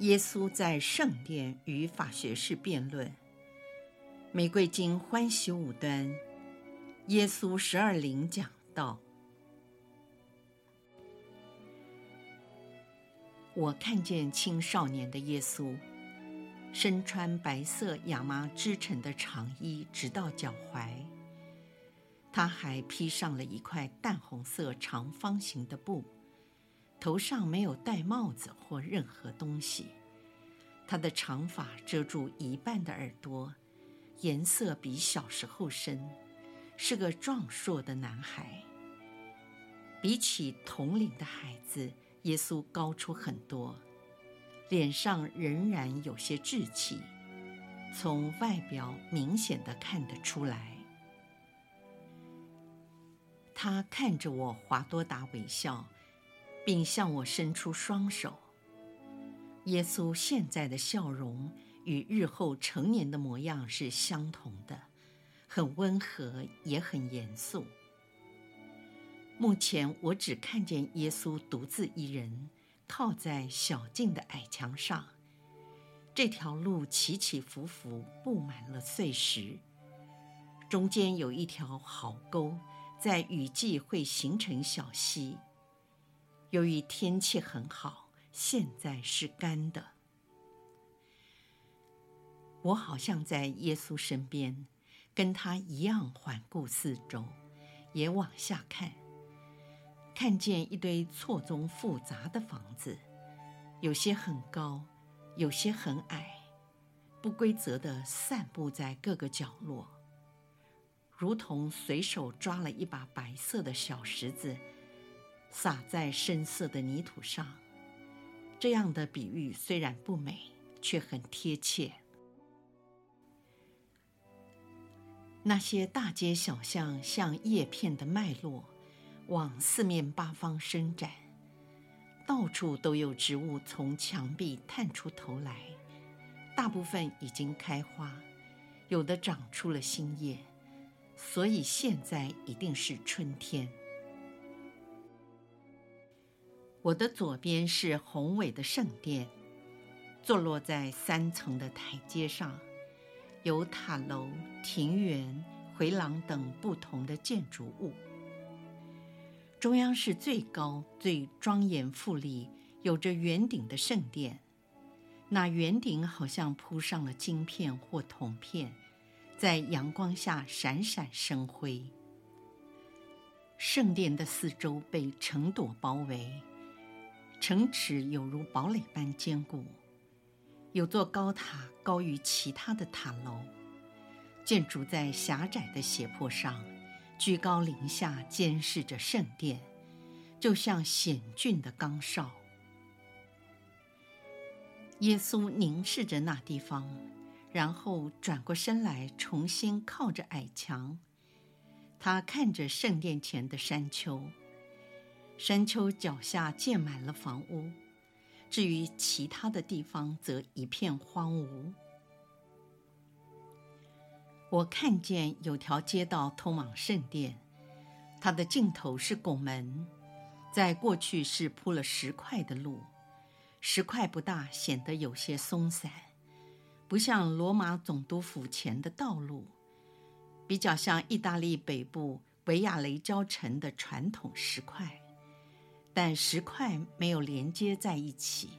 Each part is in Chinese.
耶稣在圣殿与法学士辩论。玫瑰经欢喜五端，耶稣十二龄讲道。我看见青少年的耶稣，身穿白色亚麻织成的长衣，直到脚踝。他还披上了一块淡红色长方形的布。头上没有戴帽子或任何东西，他的长发遮住一半的耳朵，颜色比小时候深，是个壮硕的男孩。比起同龄的孩子，耶稣高出很多，脸上仍然有些稚气，从外表明显的看得出来。他看着我，华多达微笑。并向我伸出双手。耶稣现在的笑容与日后成年的模样是相同的，很温和，也很严肃。目前我只看见耶稣独自一人，靠在小径的矮墙上。这条路起起伏伏，布满了碎石，中间有一条壕沟，在雨季会形成小溪。由于天气很好，现在是干的。我好像在耶稣身边，跟他一样环顾四周，也往下看，看见一堆错综复杂的房子，有些很高，有些很矮，不规则地散布在各个角落，如同随手抓了一把白色的小石子。撒在深色的泥土上，这样的比喻虽然不美，却很贴切。那些大街小巷像叶片的脉络，往四面八方伸展，到处都有植物从墙壁探出头来，大部分已经开花，有的长出了新叶，所以现在一定是春天。我的左边是宏伟的圣殿，坐落在三层的台阶上，有塔楼、庭园、回廊等不同的建筑物。中央是最高、最庄严富丽、有着圆顶的圣殿，那圆顶好像铺上了金片或铜片，在阳光下闪闪生辉。圣殿的四周被城墙包围。城池有如堡垒般坚固，有座高塔高于其他的塔楼，建筑在狭窄的斜坡上，居高临下监视着圣殿，就像险峻的岗哨。耶稣凝视着那地方，然后转过身来，重新靠着矮墙。他看着圣殿前的山丘。山丘脚下建满了房屋，至于其他的地方则一片荒芜。我看见有条街道通往圣殿，它的尽头是拱门，在过去是铺了石块的路，石块不大，显得有些松散，不像罗马总督府前的道路，比较像意大利北部维亚雷焦城的传统石块。但石块没有连接在一起，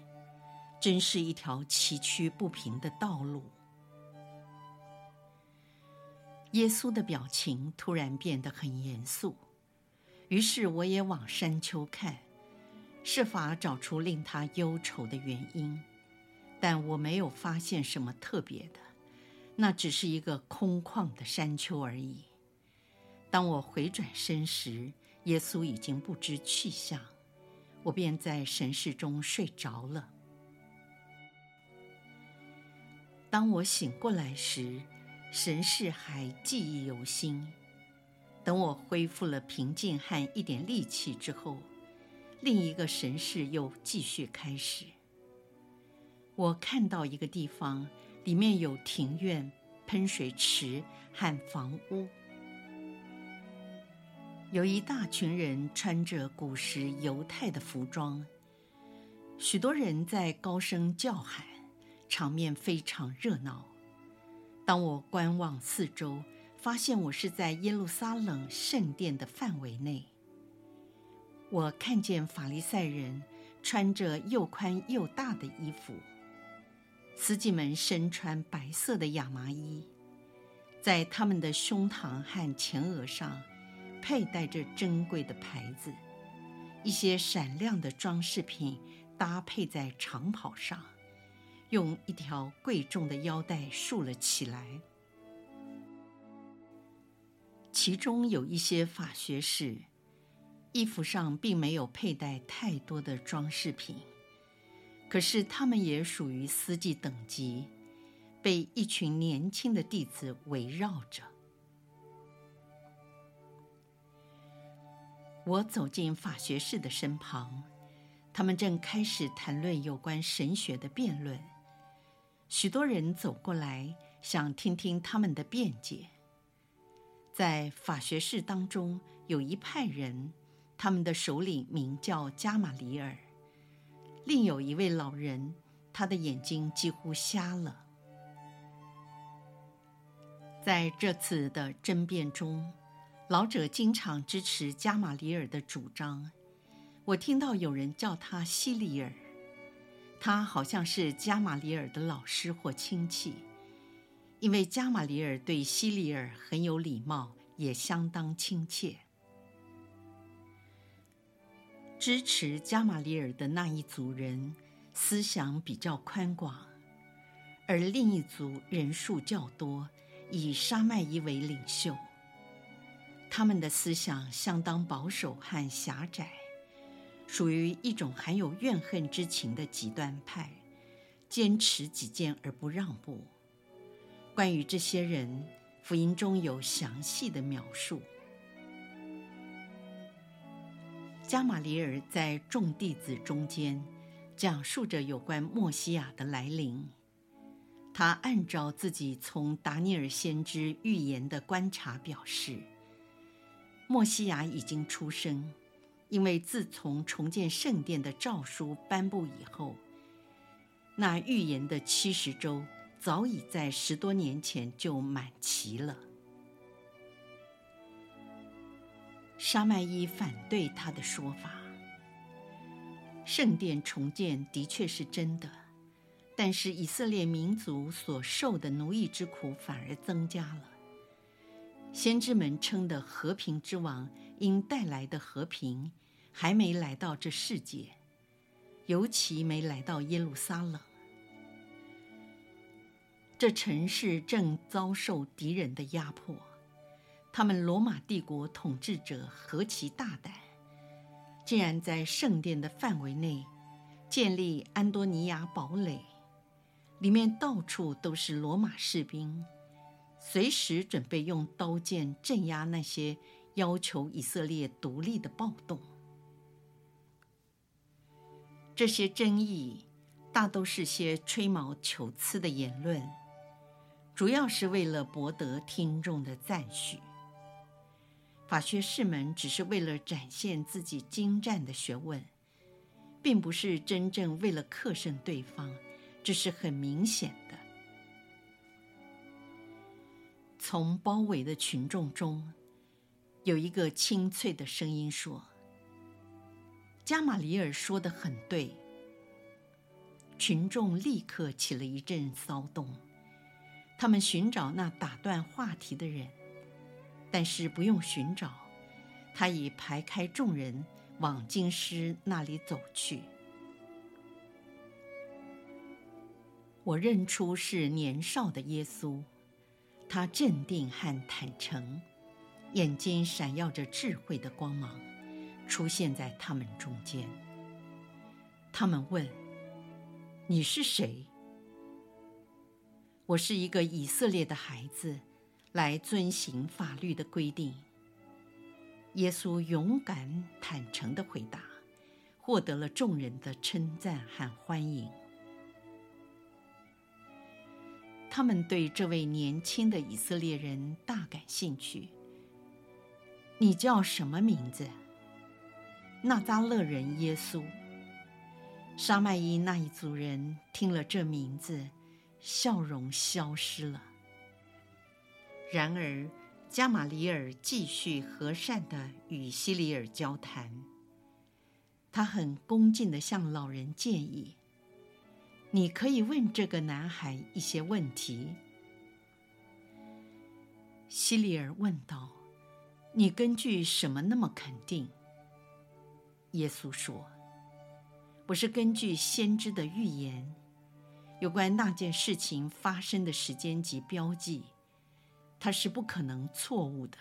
真是一条崎岖不平的道路。耶稣的表情突然变得很严肃，于是我也往山丘看，设法找出令他忧愁的原因，但我没有发现什么特别的，那只是一个空旷的山丘而已。当我回转身时，耶稣已经不知去向。我便在神室中睡着了。当我醒过来时，神事还记忆犹新。等我恢复了平静和一点力气之后，另一个神事又继续开始。我看到一个地方，里面有庭院、喷水池和房屋，有一大群人穿着古时犹太的服装，许多人在高声叫喊，场面非常热闹。当我观望四周，发现我是在耶路撒冷圣殿的范围内。我看见法利赛人穿着又宽又大的衣服。司机们身穿白色的亚麻衣，在他们的胸膛和前额上佩戴着珍贵的牌子，一些闪亮的装饰品搭配在长袍上，用一条贵重的腰带束了起来。其中有一些法学士，衣服上并没有佩戴太多的装饰品。可是他们也属于司祭等级，被一群年轻的弟子围绕着。我走进法学士的身旁，他们正开始谈论有关神学的辩论。许多人走过来，想听听他们的辩解。在法学士当中，有一派人，他们的首领名叫加玛里尔。另有一位老人，他的眼睛几乎瞎了。在这次的争辩中，老者经常支持加玛里尔的主张。我听到有人叫他希里尔，他好像是加玛里尔的老师或亲戚，因为加玛里尔对希里尔很有礼貌，也相当亲切。支持加玛里尔的那一组人思想比较宽广，而另一组人数较多，以沙麦伊为领袖。他们的思想相当保守和狭窄，属于一种含有怨恨之情的极端派，坚持己见而不让步。关于这些人，福音中有详细的描述。加玛里尔在众弟子中间讲述着有关默西亚的来临。他按照自己从达尼尔先知预言的观察表示，莫西亚已经出生，因为自从重建圣殿的诏书颁布以后，那预言的七十周早已在十多年前就满齐了。沙麦伊反对他的说法。圣殿重建的确是真的，但是以色列民族所受的奴役之苦反而增加了。先知们称的和平之王应带来的和平，还没来到这世界，尤其没来到耶路撒冷。这城市正遭受敌人的压迫。他们罗马帝国统治者何其大胆，竟然在圣殿的范围内建立安多尼亚堡垒，里面到处都是罗马士兵，随时准备用刀剑镇压那些要求以色列独立的暴动。这些争议大都是些吹毛求疵的言论，主要是为了博得听众的赞许。法学士们只是为了展现自己精湛的学问，并不是真正为了克胜对方，这是很明显。从包围的群众中，有一个清脆的声音说：“加玛里尔说的很对。”群众立刻起了一阵骚动，他们寻找那打断话题的人。但是不用寻找，他已排开众人往京师那里走去。我认出是年少的耶稣，他镇定和坦诚，眼睛闪耀着智慧的光芒，出现在他们中间。他们问：“你是谁？”我是一个以色列的孩子，来遵行法律的规定。”耶稣勇敢坦诚的回答，获得了众人的称赞和欢迎。他们对这位年轻的以色列人大感兴趣。你叫什么名字？纳扎勒人耶稣。沙麦伊那一族人听了这名字，笑容消失了。然而，加玛里尔继续和善地与希里尔交谈。他很恭敬地向老人建议：“你可以问这个男孩一些问题。”希里尔问道：“你根据什么那么肯定？”耶稣说：“我是根据先知的预言，有关那件事情发生的时间及标记。”他是不可能错误的。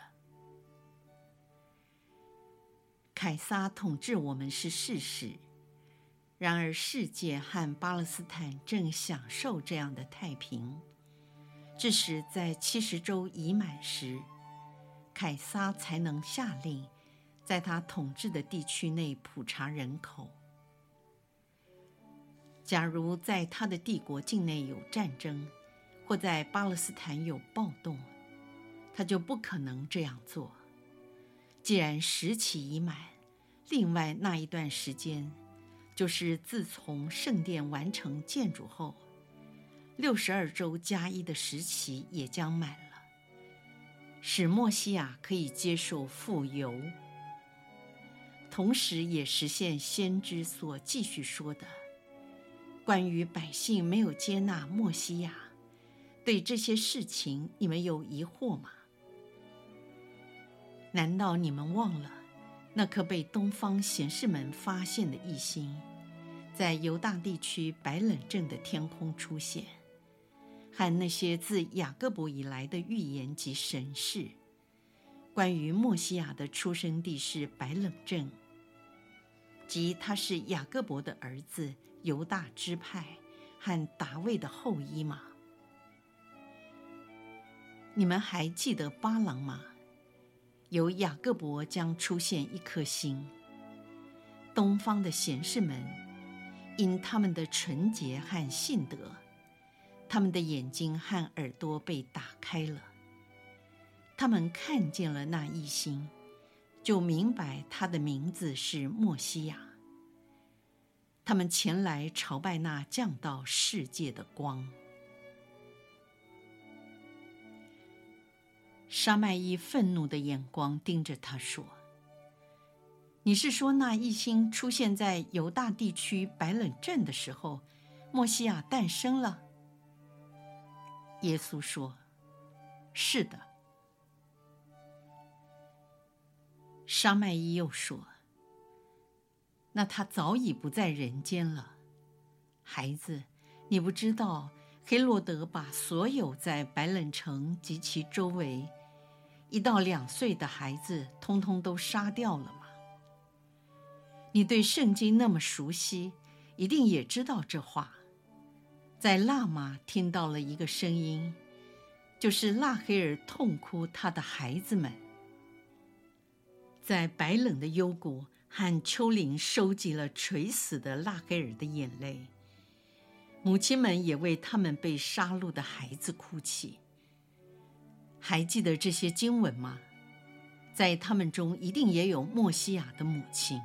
凯撒统治我们是事实，然而世界和巴勒斯坦正享受这样的太平，致使在七十周已满时，凯撒才能下令在他统治的地区内普查人口。假如在他的帝国境内有战争，或在巴勒斯坦有暴动，他就不可能这样做。既然时期已满，另外那一段时间，就是自从圣殿完成建筑后，六十二周加一的时期也将满了，使墨西亚可以接受傅油，同时也实现先知所继续说的，关于百姓没有接纳墨西亚，对这些事情你们有疑惑吗？难道你们忘了那颗被东方贤士们发现的异星，在犹大地区白冷镇的天空出现，和那些自雅各伯以来的预言及神事，关于默西亚的出生地是白冷镇，即他是雅各伯的儿子，犹大支派和达味的后裔吗？你们还记得巴郎吗？由雅各伯将出现一颗星。东方的贤士们，因他们的纯洁和信德，他们的眼睛和耳朵被打开了。他们看见了那一星，就明白他的名字是默西亚。他们前来朝拜那降到世界的光。沙麦伊愤怒的眼光盯着他说：“你是说那一星出现在犹大地区白冷镇的时候，默西亚诞生了？”耶稣说：“是的。”沙麦伊又说：“那他早已不在人间了，孩子，你不知道黑洛德把所有在白冷城及其周围。”一到两岁的孩子，通通都杀掉了吗？你对圣经那么熟悉，一定也知道这话。在辣玛听到了一个声音，就是拉黑尔痛哭他的孩子们。在白冷的幽谷和丘陵收集了垂死的拉黑尔的眼泪，母亲们也为他们被杀戮的孩子哭泣。还记得这些经文吗？在他们中一定也有莫西亚的母亲。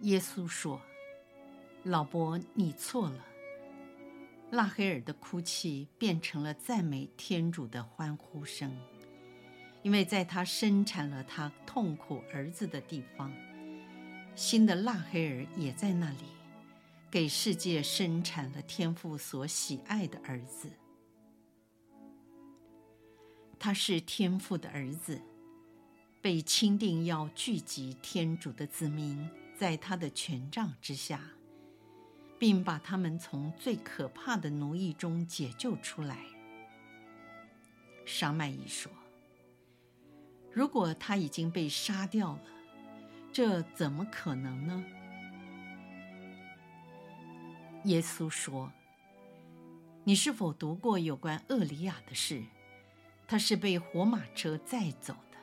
耶稣说：“老伯，你错了。”拉黑尔的哭泣变成了赞美天主的欢呼声，因为在他生产了他痛苦儿子的地方，新的拉黑尔也在那里，给世界生产了天父所喜爱的儿子。他是天父的儿子，被钦定要聚集天主的子民在他的权杖之下，并把他们从最可怕的奴役中解救出来。沙麦伊说：“如果他已经被杀掉了，这怎么可能呢？”耶稣说：“你是否读过有关厄里亚的事？他是被火马车载走的。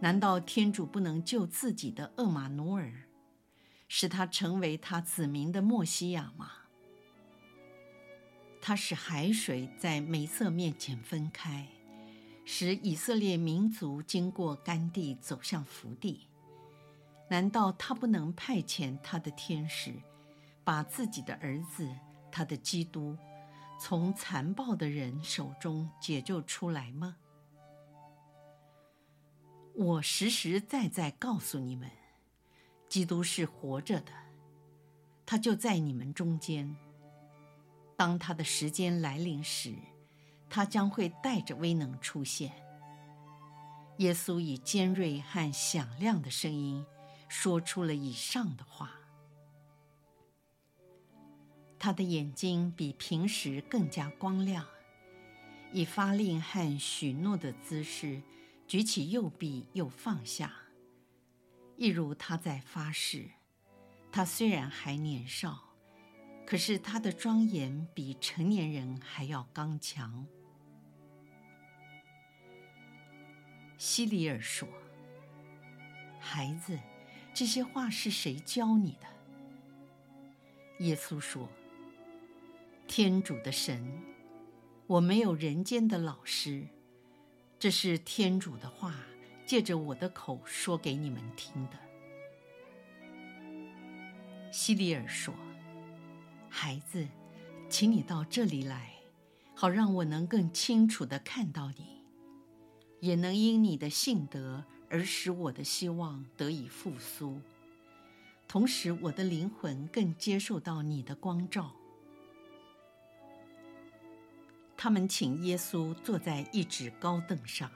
难道天主不能救自己的厄玛努尔，使他成为他子民的默西亚吗？他使海水在梅瑟面前分开，使以色列民族经过干地走向福地。难道他不能派遣他的天使，把自己的儿子，他的基督？从残暴的人手中解救出来吗？我实实在在告诉你们，基督是活着的，他就在你们中间。当他的时间来临时，他将会带着威能出现。耶稣以尖锐和响亮的声音说出了以上的话。他的眼睛比平时更加光亮，以发令和许诺的姿势举起右臂又放下，一如他在发誓。他虽然还年少，可是他的庄严比成年人还要刚强。希里尔说：“孩子，这些话是谁教你的？”耶稣说。天主的神，我没有人间的老师，这是天主的话，借着我的口说给你们听的。希里尔说：“孩子，请你到这里来，好让我能更清楚的看到你，也能因你的性德而使我的希望得以复苏，同时我的灵魂更接受到你的光照。”他们请耶稣坐在一只高凳上，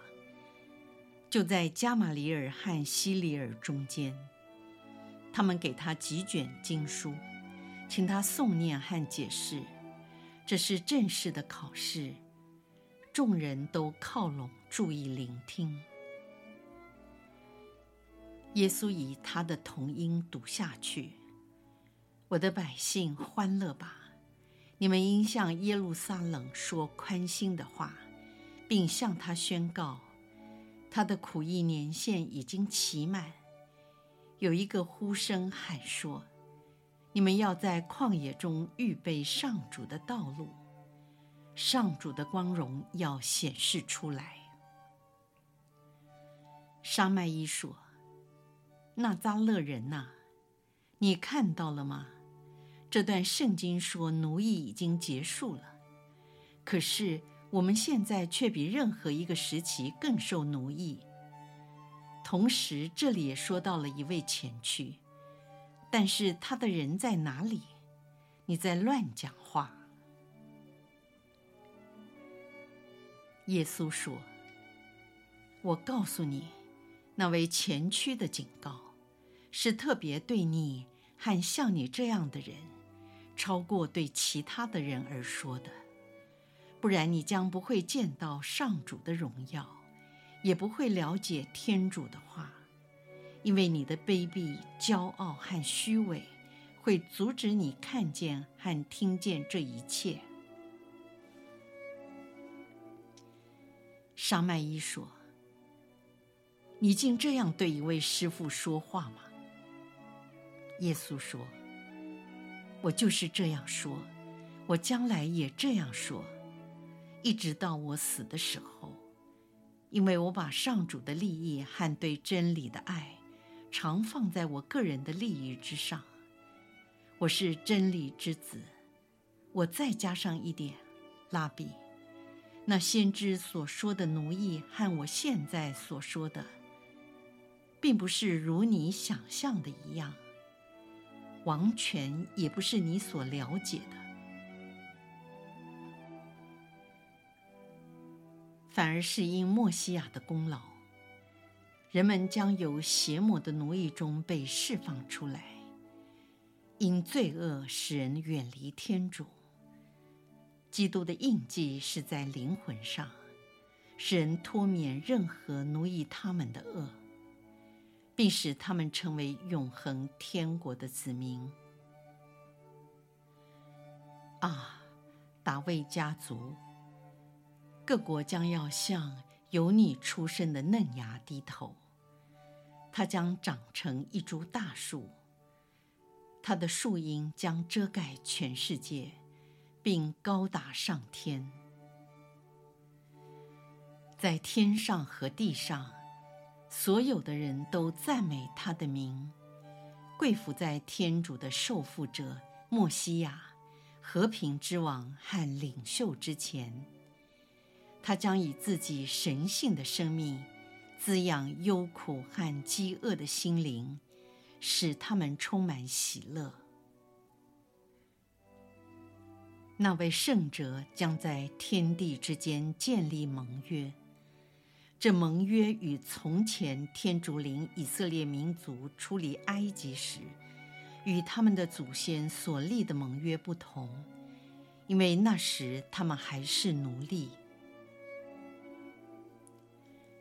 就在加玛里尔和西里尔中间。他们给他几卷经书，请他诵念和解释。这是正式的考试，众人都靠拢，注意聆听。耶稣以他的童音读下去：“我的百姓，欢乐吧。”你们应向耶路撒冷说宽心的话，并向他宣告，他的苦役年限已经期满。有一个呼声喊说：“你们要在旷野中预备上主的道路，上主的光荣要显示出来。”沙麦伊说：“那扎勒人呐，你看到了吗？”这段圣经说奴役已经结束了，可是我们现在却比任何一个时期更受奴役。同时，这里也说到了一位前驱，但是他的人在哪里？你在乱讲话。耶稣说：“我告诉你，那位前驱的警告，是特别对你和像你这样的人。”超过对其他的人而说的，不然你将不会见到上主的荣耀，也不会了解天主的话，因为你的卑鄙、骄傲和虚伪会阻止你看见和听见这一切。沙麦伊说：“你竟这样对一位师傅说话吗？”耶稣说。我就是这样说，我将来也这样说，一直到我死的时候，因为我把上主的利益和对真理的爱，常放在我个人的利益之上。我是真理之子。我再加上一点，拉比，那先知所说的奴役和我现在所说的，并不是如你想象的一样。王权也不是你所了解的，反而是因莫西亚的功劳，人们将由邪魔的奴役中被释放出来。因罪恶使人远离天主，基督的印记是在灵魂上，使人脱免任何奴役他们的恶。并使他们成为永恒天国的子民。啊，大卫家族。各国将要向由你出生的嫩芽低头。它将长成一株大树，它的树荫将遮盖全世界，并高达上天。在天上和地上，所有的人都赞美他的名，跪伏在天主的受傅者默西亚、和平之王和领袖之前。他将以自己神性的生命滋养忧苦和饥饿的心灵，使他们充满喜乐。那位圣者将在天地之间建立盟约。这盟约与从前天主领以色列民族出离埃及时，与他们的祖先所立的盟约不同，因为那时他们还是奴隶。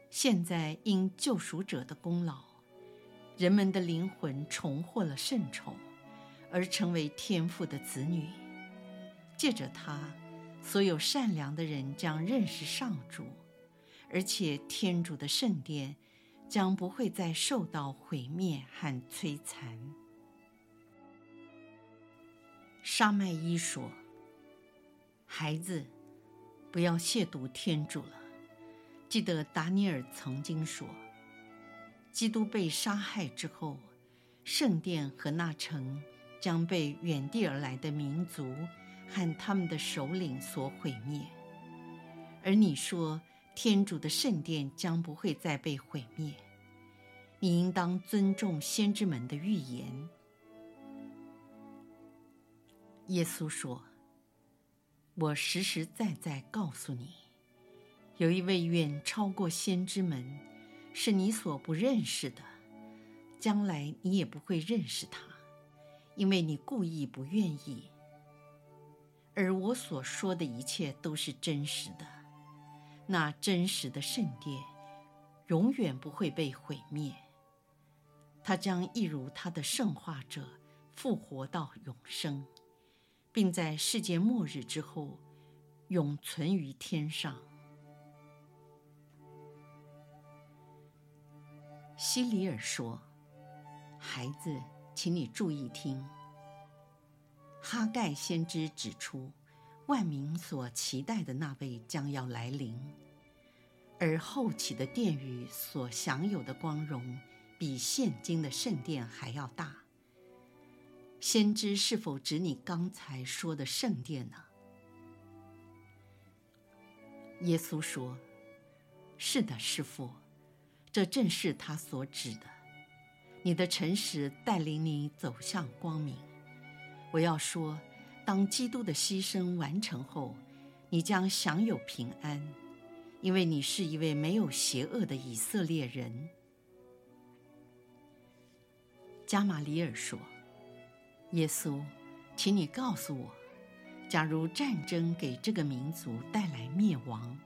现在因救赎者的功劳，人们的灵魂重获了圣宠，而成为天父的子女。借着他，所有善良的人将认识上主。而且，天主的圣殿将不会再受到毁灭和摧残。沙麦伊说：“孩子，不要亵渎天主了。记得达尼尔曾经说，基督被杀害之后，圣殿和那城将被远地而来的民族和他们的首领所毁灭。而你说。”天主的圣殿将不会再被毁灭。你应当尊重先知们的预言。耶稣说：“我实实在在告诉你，有一位远超过先知们，是你所不认识的。将来你也不会认识他，因为你故意不愿意。而我所说的一切都是真实的。”那真实的圣殿永远不会被毁灭，它将一如它的圣化者复活到永生，并在世界末日之后永存于天上。希里尔说：“孩子，请你注意听。哈盖先知指出。”万民所期待的那位将要来临，而后起的殿宇所享有的光荣，比现今的圣殿还要大。先知是否指你刚才说的圣殿呢？耶稣说：“是的，师傅，这正是他所指的。你的诚实带领你走向光明。我要说。”当基督的牺牲完成后，你将享有平安，因为你是一位没有邪恶的以色列人。加玛里尔说：“耶稣，请你告诉我，假如战争给这个民族带来灭亡，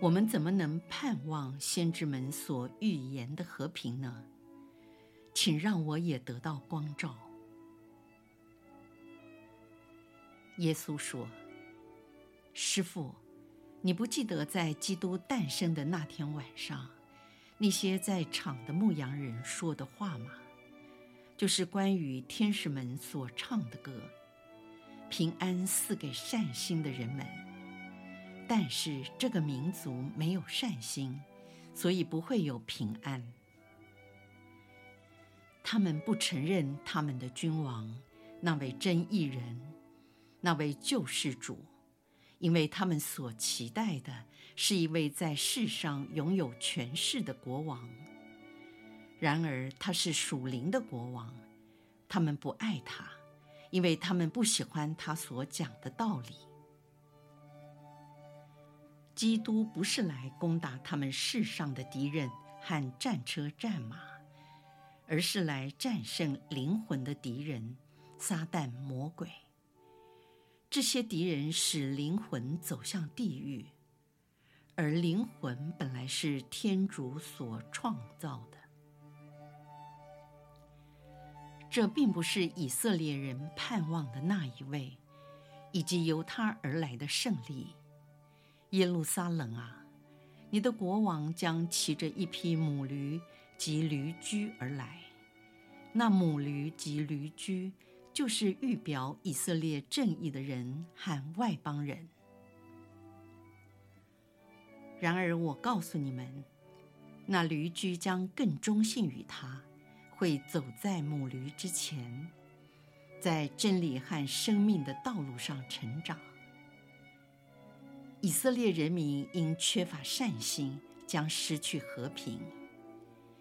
我们怎么能盼望先知们所预言的和平呢？请让我也得到光照。”耶稣说：“师傅，你不记得在基督诞生的那天晚上，那些在场的牧羊人说的话吗？就是关于天使们所唱的歌，平安赐给善心的人们。但是这个民族没有善心，所以不会有平安。他们不承认他们的君王，那位真义人。”那位救世主，因为他们所期待的是一位在世上拥有权势的国王。然而他是属灵的国王，他们不爱他，因为他们不喜欢他所讲的道理。基督不是来攻打他们世上的敌人和战车战马，而是来战胜灵魂的敌人——撒旦魔鬼。这些敌人使灵魂走向地狱，而灵魂本来是天主所创造的。这并不是以色列人盼望的那一位，以及由他而来的胜利。耶路撒冷啊，你的国王将骑着一匹母驴及驴驹而来。那母驴及驴驹，就是预表以色列正义的人和外邦人。然而，我告诉你们，那驴驹将更忠信于他，会走在母驴之前，在真理和生命的道路上成长。以色列人民因缺乏善心，将失去和平，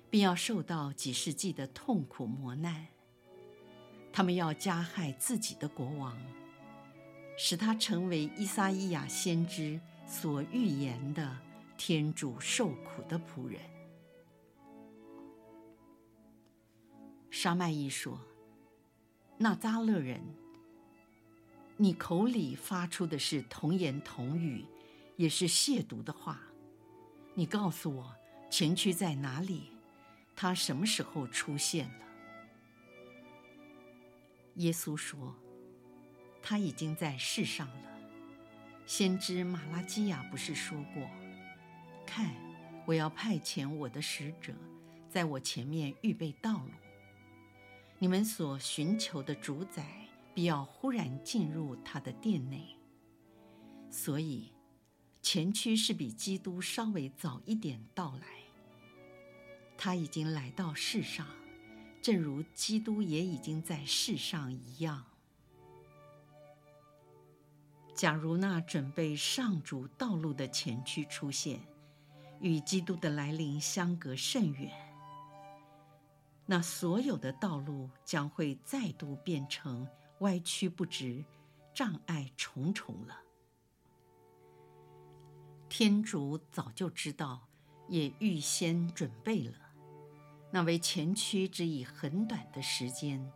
并要受到几世纪的痛苦磨难。他们要加害自己的国王，使他成为伊撒伊亚先知所预言的。天主受苦的仆人。沙麦依说：“那扎勒人，你口里发出的是童言童语，也是亵渎的话。你告诉我，前驱在哪里？他什么时候出现了？”耶稣说：“他已经在世上了。先知马拉基亚不是说过？”看，我要派遣我的使者，在我前面预备道路。你们所寻求的主宰，必要忽然进入他的殿内。所以，前驱是比基督稍微早一点到来。他已经来到世上，正如基督也已经在世上一样。假如那准备上主道路的前驱出现，与基督的来临相隔甚远，那所有的道路将会再度变成歪曲不直、障碍重重了。天主早就知道，也预先准备了，那为前驱只以很短的时间，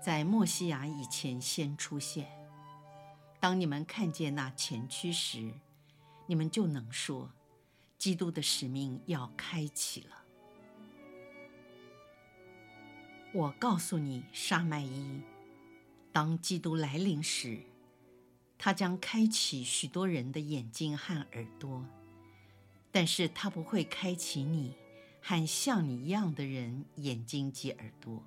在默西亚以前先出现。当你们看见那前驱时，你们就能说。基督的使命要开启了。我告诉你，沙麦伊，当基督来临时，他将开启许多人的眼睛和耳朵，但是他不会开启你和像你一样的人眼睛及耳朵，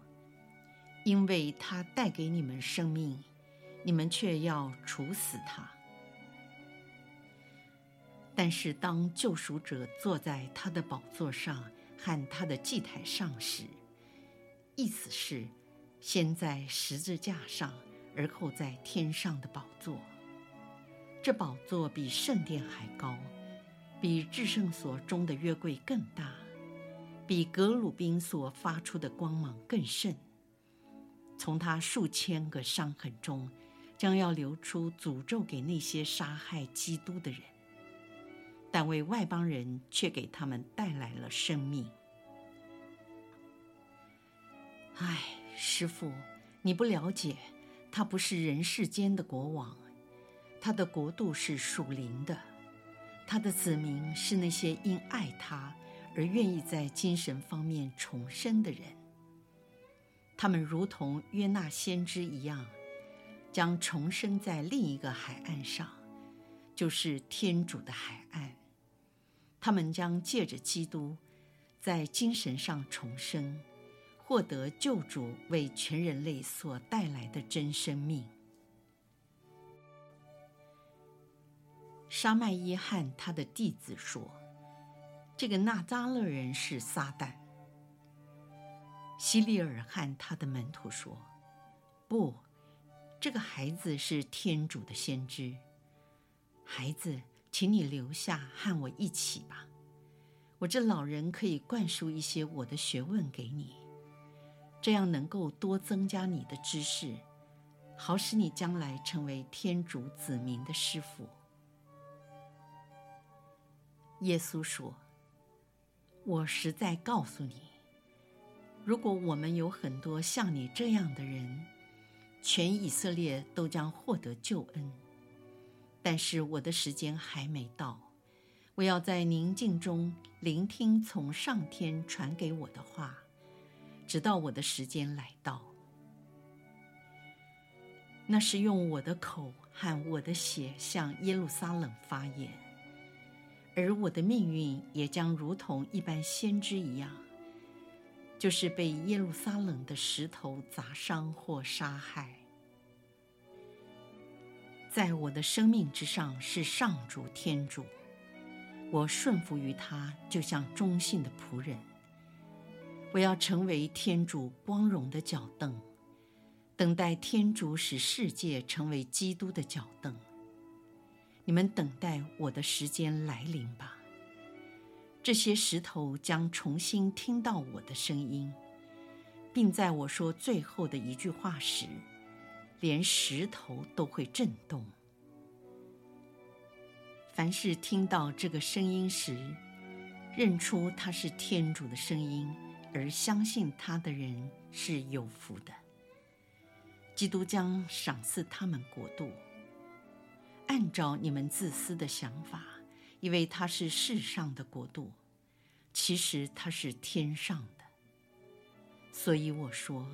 因为他带给你们生命，你们却要处死他。但是，当救赎者坐在他的宝座上和他的祭台上时，意思是，先在十字架上，而后在天上的宝座。这宝座比圣殿还高，比至圣所中的约柜更大，比格鲁宾所发出的光芒更甚。从他数千个伤痕中，将要流出诅咒给那些杀害基督的人。但为外邦人却给他们带来了生命。唉，师父，你不了解，他不是人世间的国王，他的国度是属灵的，他的子民是那些因爱他而愿意在精神方面重生的人。他们如同约纳先知一样，将重生在另一个海岸上，就是天主的海岸。他们将借着基督，在精神上重生，获得救主为全人类所带来的真生命。沙麦依和他的弟子说：“这个纳扎勒人是撒旦。”希利尔和他的门徒说：“不，这个孩子是天主的先知。”孩子。请你留下和我一起吧，我这老人可以灌输一些我的学问给你，这样能够多增加你的知识，好使你将来成为天主子民的师傅。耶稣说：“我实在告诉你，如果我们有很多像你这样的人，全以色列都将获得救恩。”但是我的时间还没到，我要在宁静中聆听从上天传给我的话，直到我的时间来到。那是用我的口和我的血向耶路撒冷发言，而我的命运也将如同一般先知一样，就是被耶路撒冷的石头砸伤或杀害。在我的生命之上是上主天主，我顺服于他，就像忠信的仆人。我要成为天主光荣的脚凳，等待天主使世界成为基督的脚凳。你们等待我的时间来临吧。这些石头将重新听到我的声音，并在我说最后的一句话时，连石头都会震动。凡是听到这个声音时，认出它是天主的声音，而相信他的人是有福的。基督将赏赐他们国度，按照你们自私的想法，以为他是世上的国度，其实他是天上的。所以我说，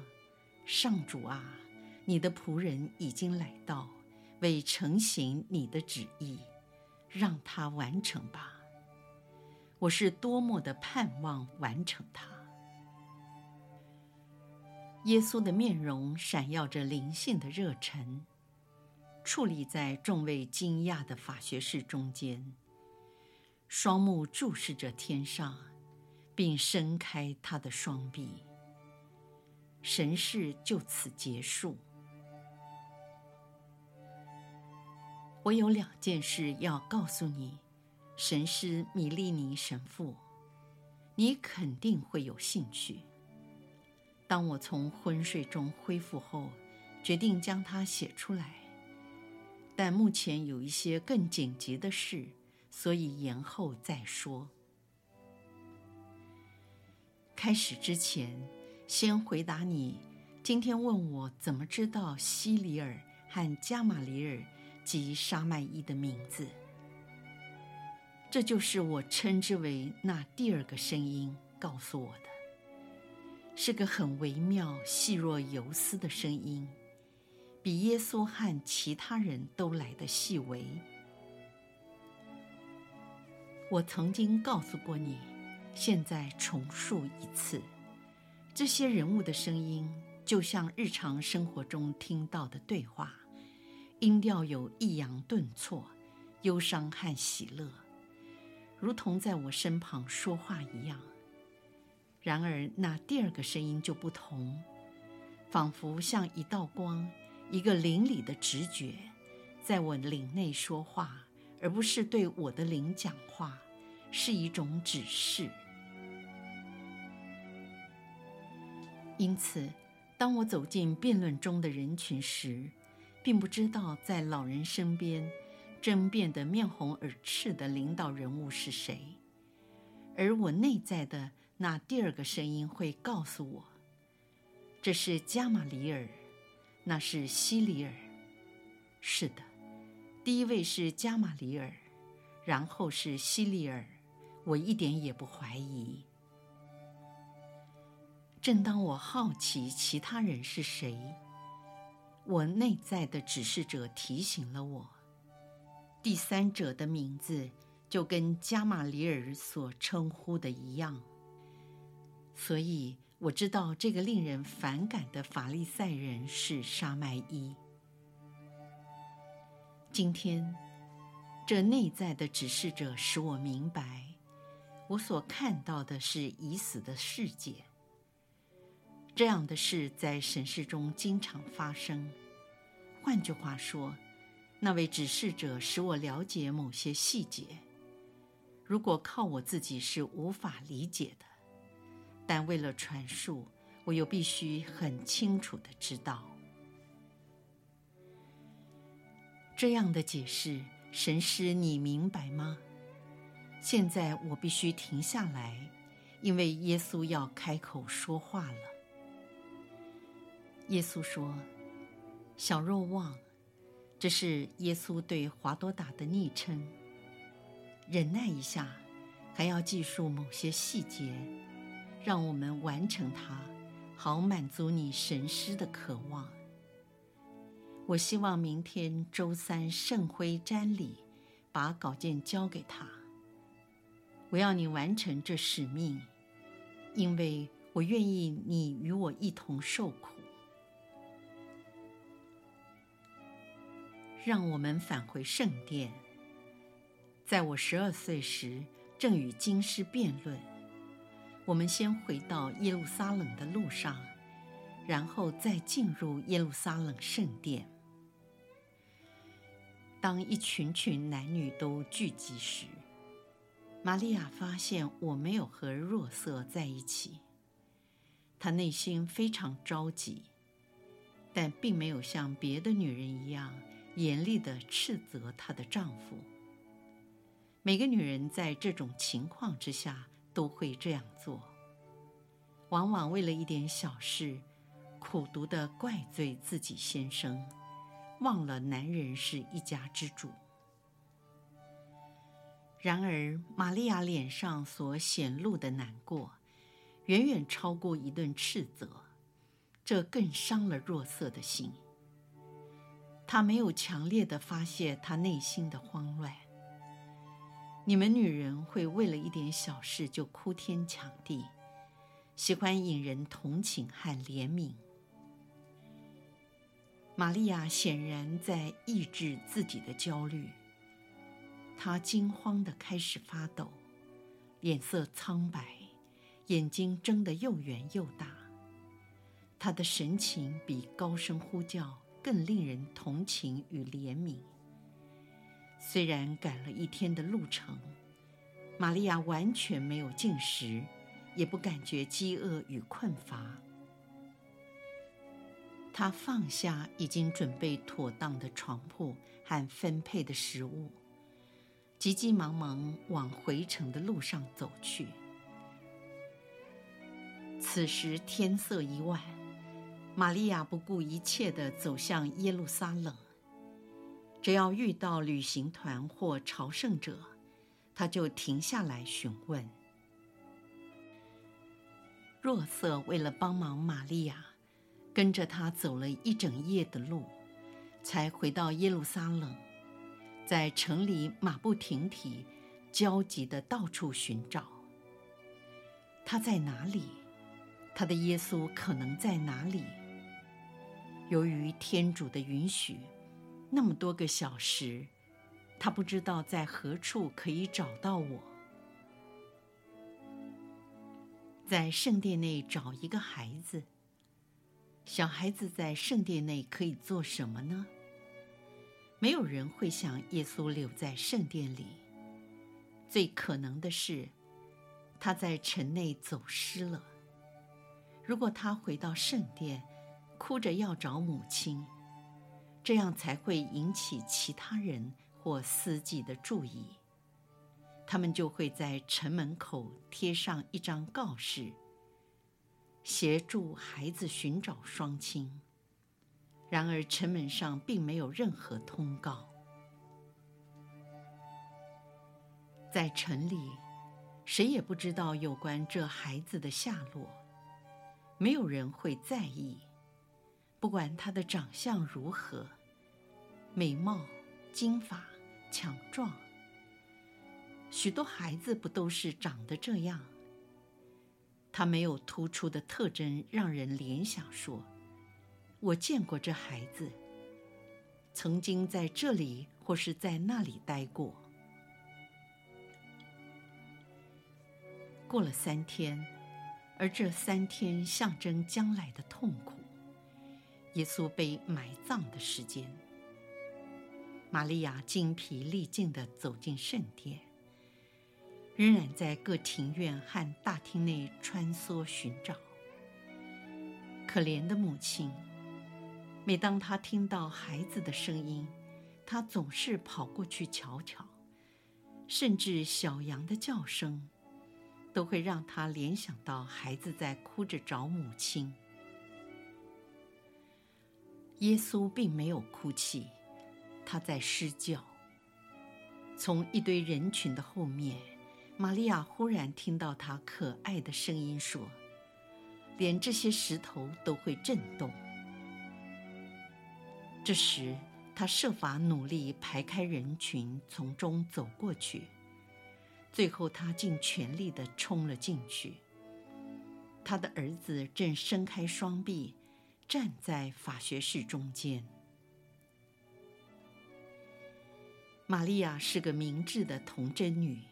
上主啊，你的仆人已经来到，为成行你的旨意，让他完成吧。我是多么的盼望完成它。耶稣的面容闪耀着灵性的热忱，矗立在众位惊讶的法学士中间，双目注视着天上，并伸开他的双臂。神事就此结束。我有两件事要告诉你，神师米利尼神父，你肯定会有兴趣。当我从昏睡中恢复后，决定将它写出来，但目前有一些更紧急的事，所以延后再说。开始之前，先回答你今天问我怎么知道西里尔和加玛里尔及沙麦伊的名字。这就是我称之为那第二个声音告诉我的。是个很微妙、细若游丝的声音，比耶稣和其他人都来得细微。我曾经告诉过你，现在重述一次：这些人物的声音，就像日常生活中听到的对话，音调有抑扬顿挫、忧伤和喜乐，如同在我身旁说话一样。然而，那第二个声音就不同，仿佛像一道光，一个灵里的直觉，在我灵内说话，而不是对我的灵讲话，是一种指示。因此，当我走进辩论中的人群时，并不知道在老人身边争辩得面红耳赤的领导人物是谁，而我内在的。那第二个声音会告诉我，这是加玛里尔，那是西里尔。是的，第一位是加马里尔，然后是西里尔，我一点也不怀疑。正当我好奇其他人是谁，我内在的指示者提醒了我，第三者的名字就跟加马里尔所称呼的一样。所以我知道这个令人反感的法利赛人是沙麦伊。今天，这内在的指示者使我明白，我所看到的是已死的世界。这样的事在神事中经常发生。换句话说，那位指示者使我了解某些细节，如果靠我自己是无法理解的。但为了传述，我又必须很清楚地知道。这样的解释，神师，你明白吗？现在我必须停下来，因为耶稣要开口说话了。耶稣说：“小若望，这是耶稣对华多达的昵称。忍耐一下，还要记述某些细节。”让我们完成它，好满足你神师的渴望。我希望明天周三圣辉瞻礼，把稿件交给他。我要你完成这使命，因为我愿意你与我一同受苦。让我们返回圣殿。在我十二岁时，正与京师辩论。我们先回到耶路撒冷的路上，然后再进入耶路撒冷圣殿。当一群群男女都聚集时，玛利亚发现我没有和若瑟在一起。她内心非常着急，但并没有像别的女人一样严厉地斥责她的丈夫。每个女人在这种情况之下都会这样做，往往为了一点小事，苦读的怪罪自己先生，忘了男人是一家之主。然而，玛利亚脸上所显露的难过，远远超过一顿斥责，这更伤了若瑟的心。她没有强烈的发泄她内心的慌乱。你们女人会为了一点小事就哭天抢地，喜欢引人同情和怜悯。玛利亚显然在抑制自己的焦虑。她惊慌地开始发抖，脸色苍白，眼睛睁得又圆又大。她的神情比高声呼叫更令人同情与怜悯。虽然赶了一天的路程，玛利亚完全没有进食，也不感觉饥饿与困乏。她放下已经准备妥当的床铺和分配的食物。急急忙忙往回程的路上走去。此时天色已晚，玛利亚不顾一切地走向耶路撒冷。只要遇到旅行团或朝圣者，他就停下来询问。若瑟为了帮忙玛利亚，跟着他走了一整夜的路，才回到耶路撒冷。在城里马不停蹄、焦急地到处寻找。他在哪里？他的耶稣可能在哪里？由于天主的允许，那么多个小时，他不知道在何处可以找到我。在圣殿内找一个孩子，小孩子在圣殿内可以做什么呢？没有人会想耶稣留在圣殿里。最可能的是，他在城内走失了。如果他回到圣殿，哭着要找母亲，这样才会引起其他人或司机的注意。他们就会在城门口贴上一张告示，协助孩子寻找双亲。然而，城门上并没有任何通告。在城里，谁也不知道有关这孩子的下落，没有人会在意，不管他的长相如何，美貌、金发、强壮。许多孩子不都是长得这样？他没有突出的特征，让人联想说。我见过这孩子，曾经在这里或是在那里待过。过了三天，而这三天象征将来的痛苦——耶稣被埋葬的时间。玛利亚精疲力尽地走进圣殿，仍然在各庭院和大厅内穿梭寻找。可怜的母亲。每当她听到孩子的声音，她总是跑过去瞧瞧，甚至小羊的叫声，都会让她联想到孩子在哭着找母亲。耶稣并没有哭泣，他在施教。从一堆人群的后面，玛利亚忽然听到他可爱的声音说：“连这些石头都会震动。”这时，他设法努力排开人群，从中走过去。最后，他尽全力地冲了进去。他的儿子正伸开双臂，站在法学士中间。玛利亚是个明智的童贞女，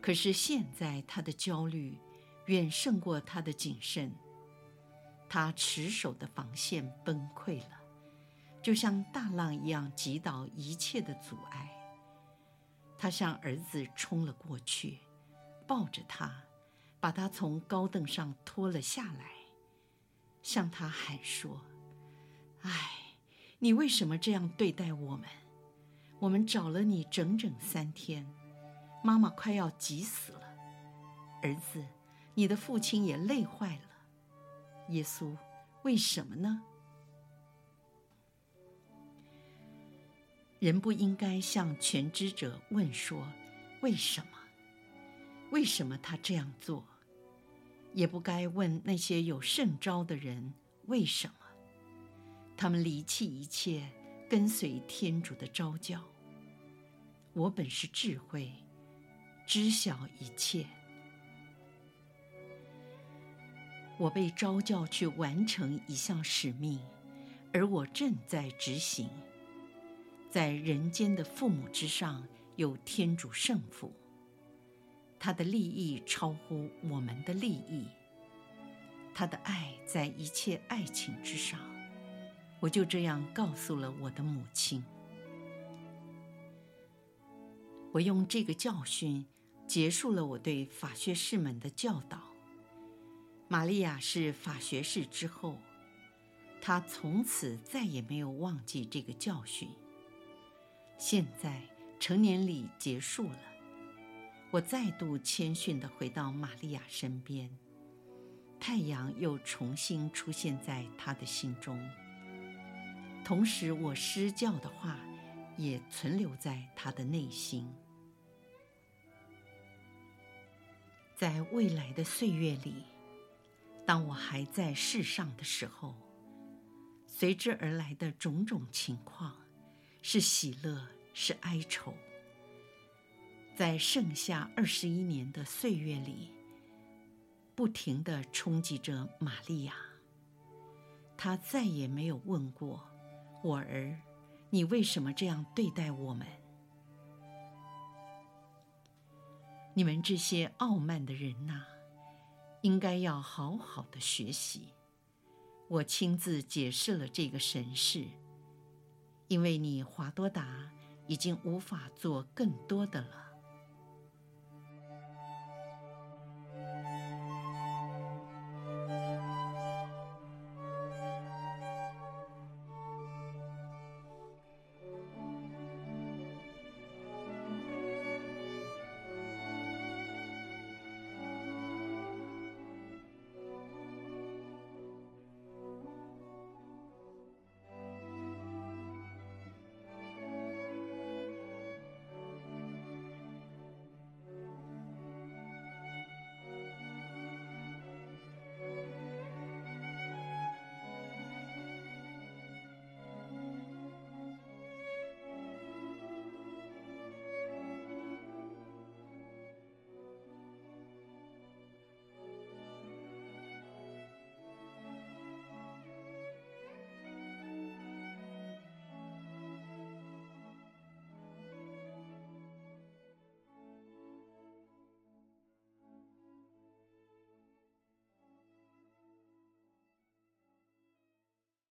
可是现在她的焦虑远胜过她的谨慎。她持守的防线崩溃了，就像大浪一样击倒一切的阻碍。她向儿子冲了过去，抱着他，把他从高凳上拖了下来，向他喊说：“唉，你为什么这样对待我们？”我们找了你整整三天，妈妈快要急死了。儿子，你的父亲也累坏了。耶稣，为什么呢？人不应该向全知者问说为什么，为什么他这样做，也不该问那些有圣召的人为什么，他们离弃一切。跟随天主的召教，我本是智慧，知晓一切。我被召教去完成一项使命，而我正在执行。在人间的父母之上，有天主圣父，他的利益超乎我们的利益，他的爱在一切爱情之上。我就这样告诉了我的母亲。我用这个教训结束了我对法学士们的教导。玛利亚是法学士之后，她从此再也没有忘记这个教训。现在成年礼结束了，我再度谦逊地回到玛利亚身边，太阳又重新出现在她的心中。同时，我施教的话也存留在他的内心。在未来的岁月里，当我还在世上的时候，随之而来的种种情况，是喜乐，是哀愁。在剩下二十一年的岁月里，不停地冲击着玛利亚。她再也没有问过。我儿，你为什么这样对待我们？你们这些傲慢的人呐，应该要好好的学习。我亲自解释了这个神事，因为你华多达已经无法做更多的了。